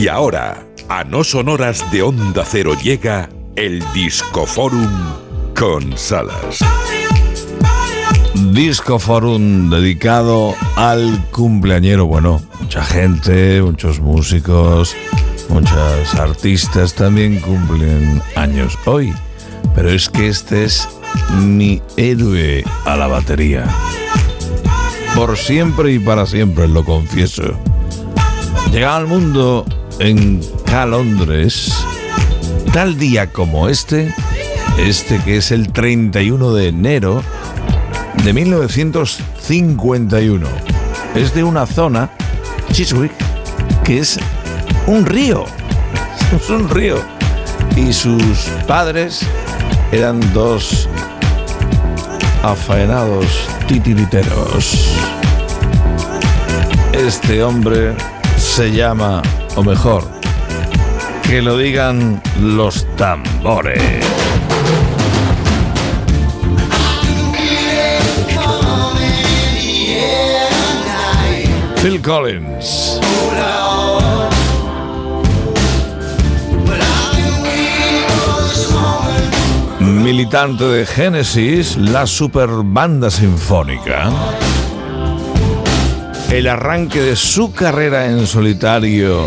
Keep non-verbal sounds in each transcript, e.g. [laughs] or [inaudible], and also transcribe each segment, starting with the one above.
Y ahora, a no sonoras de Onda Cero llega el Discoforum con Salas. Discoforum dedicado al cumpleañero. Bueno, mucha gente, muchos músicos, muchas artistas también cumplen años hoy. Pero es que este es mi héroe a la batería. Por siempre y para siempre, lo confieso. Llegaba al mundo en Calondres, tal día como este, este que es el 31 de enero de 1951. Es de una zona, Chiswick, que es un río. [laughs] Es un río. Y sus padres eran dos afaenados titiriteros. Este hombre se llama, o mejor, que lo digan los tambores. Phil Collins. Militante de Genesis, la super banda sinfónica. El arranque de su carrera en solitario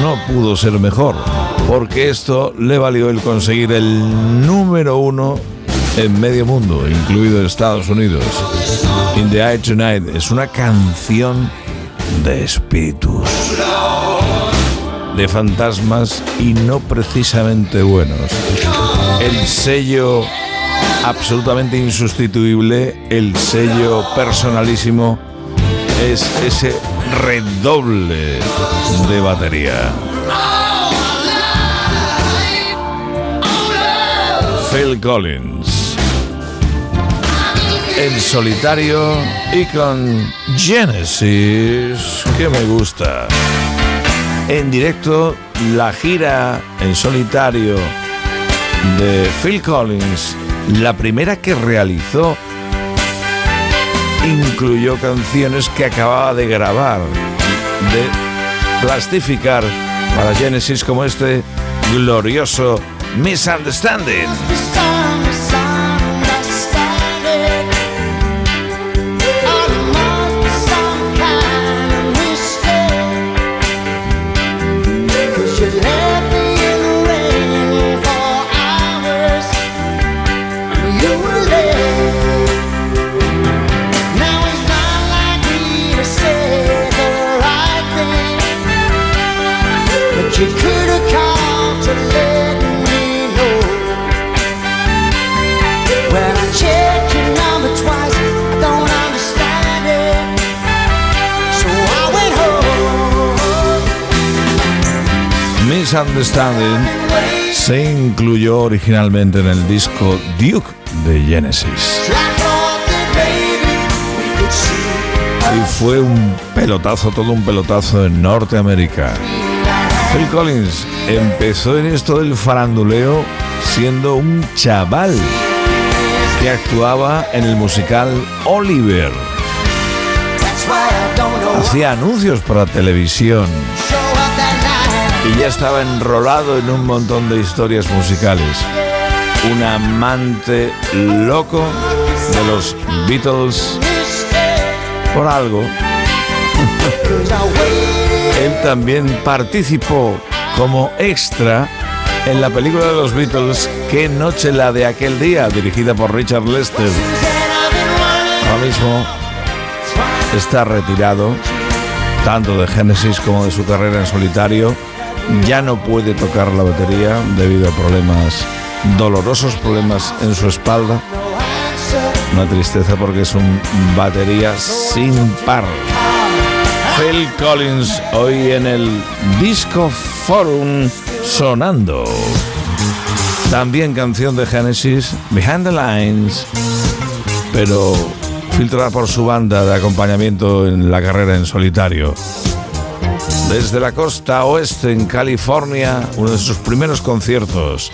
no pudo ser mejor, porque esto le valió el conseguir el número uno en medio mundo, incluido Estados Unidos. In the Eye Tonight es una canción de espíritus, de fantasmas y no precisamente buenos. El sello absolutamente insustituible, el sello personalísimo, es ese redoble de batería. Phil Collins. En solitario y con Genesis, que me gusta. En directo, la gira en solitario de Phil Collins, la primera que realizó, incluyó canciones que acababa de grabar, de plastificar para Genesis como este glorioso Misunderstanding. Misunderstanding se incluyó originalmente en el disco Duke de Genesis. Y fue un pelotazo, todo un pelotazo en Norteamérica. Phil Collins empezó en esto del faranduleo siendo un chaval que actuaba en el musical Oliver. Hacía anuncios para televisión y ya estaba enrolado en un montón de historias musicales. Un amante loco de los Beatles por algo. [laughs] Él también participó como extra en la película de los Beatles Qué noche la de aquel día, dirigida por Richard Lester. Ahora mismo está retirado, tanto de Genesis como de su carrera en solitario. Ya no puede tocar la batería debido a problemas, dolorosos problemas en su espalda. Una tristeza porque es un batería sin par. Phil Collins hoy en el Disco Forum sonando. También canción de Genesis, Behind the Lines, pero filtrada por su banda de acompañamiento en la carrera en solitario. Desde la costa oeste en California, uno de sus primeros conciertos.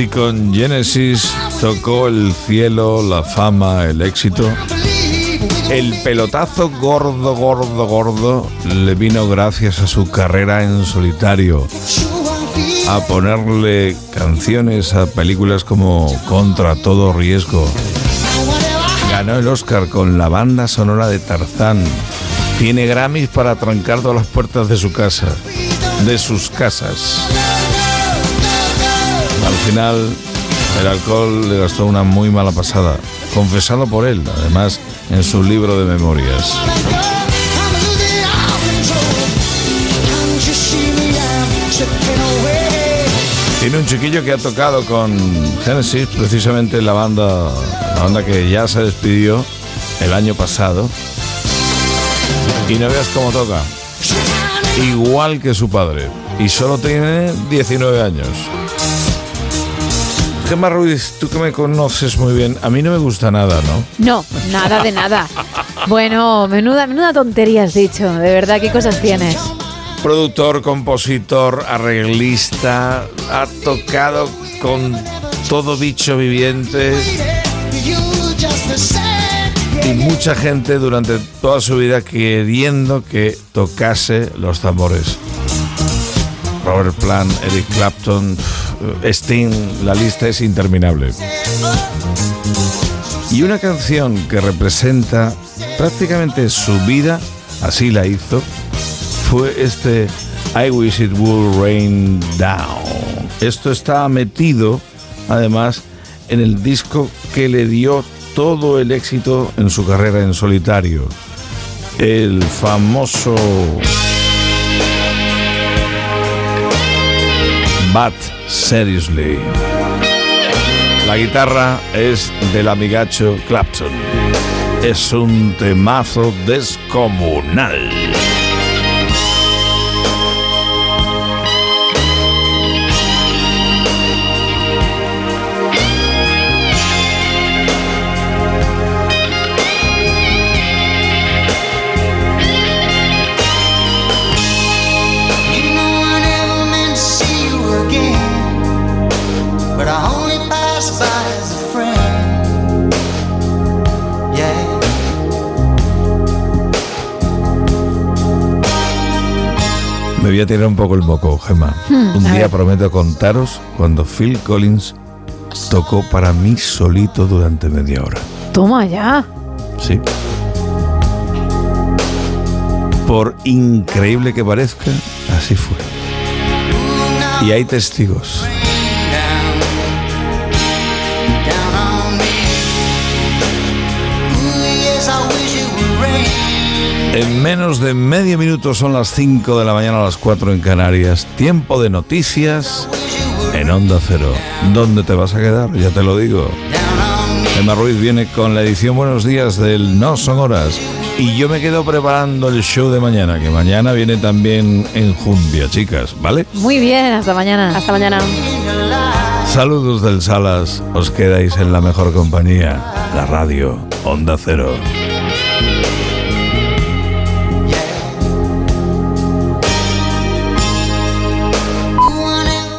Si con Genesis tocó el cielo, la fama, el éxito, el pelotazo gordo, gordo, gordo le vino gracias a su carrera en solitario, a ponerle canciones a películas como Contra todo riesgo. Ganó el Oscar con la banda sonora de Tarzán. Tiene Grammys para trancar todas las puertas de su casa, de sus casas. Al final, el alcohol le gastó una muy mala pasada, confesado por él, además, en su libro de memorias. Tiene un chiquillo que ha tocado con Genesis, precisamente la banda, la banda que ya se despidió el año pasado. Y no veas cómo toca. Igual que su padre. Y solo tiene 19 años. Gemma Ruiz, tú que me conoces muy bien, a mí no me gusta nada, ¿no? No, nada de nada. Bueno, menuda, menuda tontería has dicho. De verdad, ¿qué cosas tienes? Productor, compositor, arreglista, ha tocado con todo bicho viviente. Y mucha gente durante toda su vida queriendo que tocase los tambores. Robert Plant, Eric Clapton, Sting, la lista es interminable. Y una canción que representa prácticamente su vida, así la hizo, fue este I Wish It Would Rain Down. Esto está metido, además, en el disco que le dio todo el éxito en su carrera en solitario. El famoso But Seriously. La guitarra es del amigacho Clapton. Es un temazo descomunal. Me voy a tirar un poco el moco, Gemma. un Hmm, a día ver. prometo contaros cuando Phil Collins tocó para mí solito durante media hora. Toma ya. Sí. Por increíble que parezca, así fue. Y hay testigos. En menos de medio minuto son las 5 de la mañana a las 4 en Canarias. Tiempo de noticias en Onda Cero. ¿Dónde te vas a quedar? Ya te lo digo. Emma Ruiz viene con la edición Buenos Días del No Son Horas. Y yo me quedo preparando el show de mañana, que mañana viene también en Jumbia, chicas, ¿vale? Muy bien, hasta mañana. Hasta mañana. Saludos del Salas, os quedáis en la mejor compañía, la radio Onda Cero.